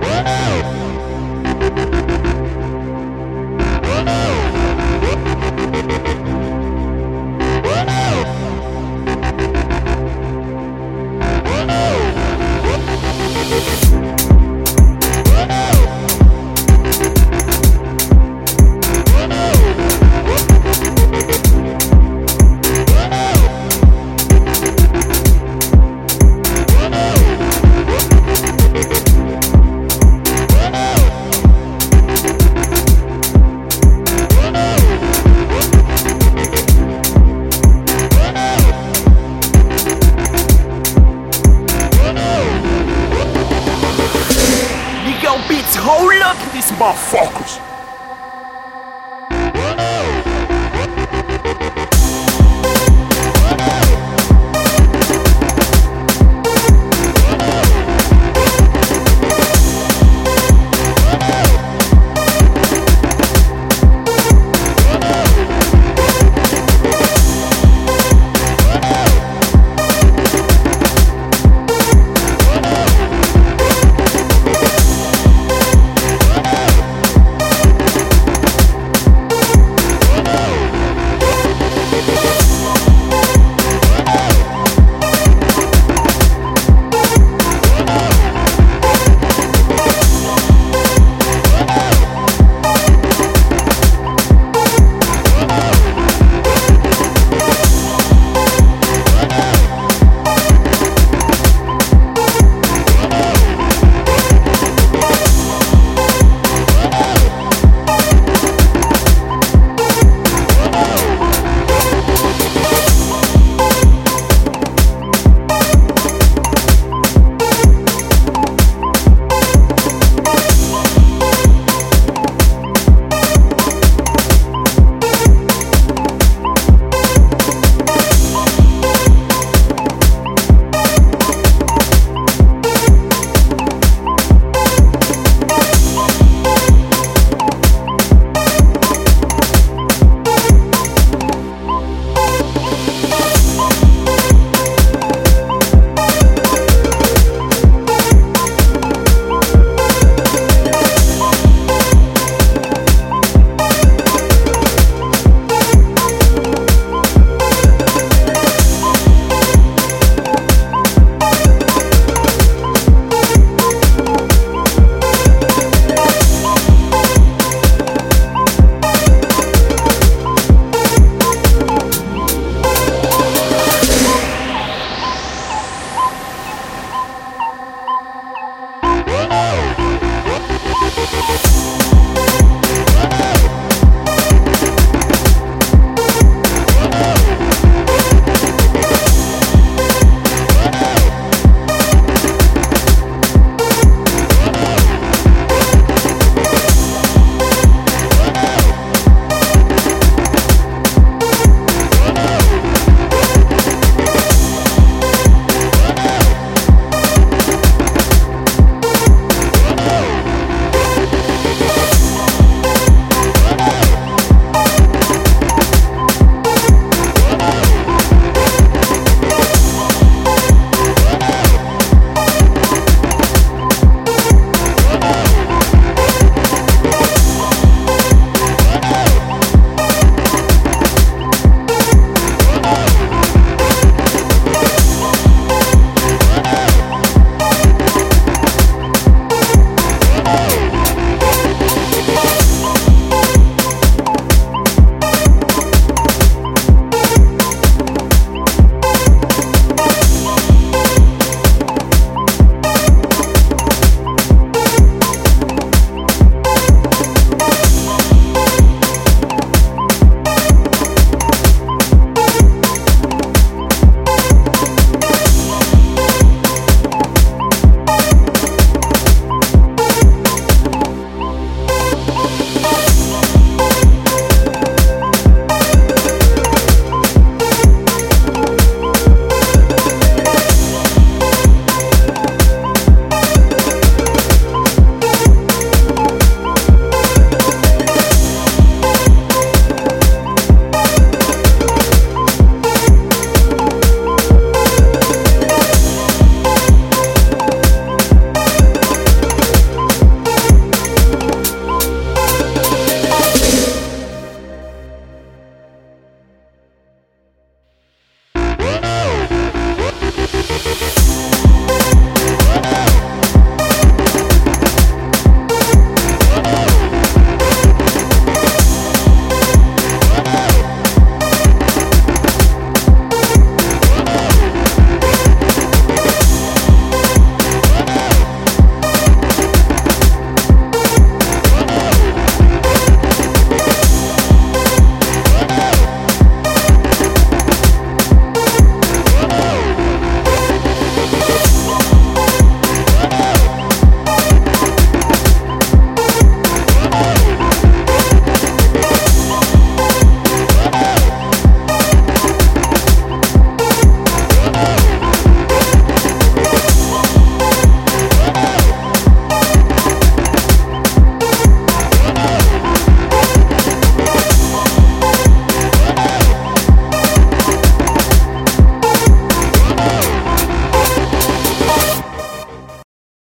Wow. now, bitch. Hold up, this motherfuckers.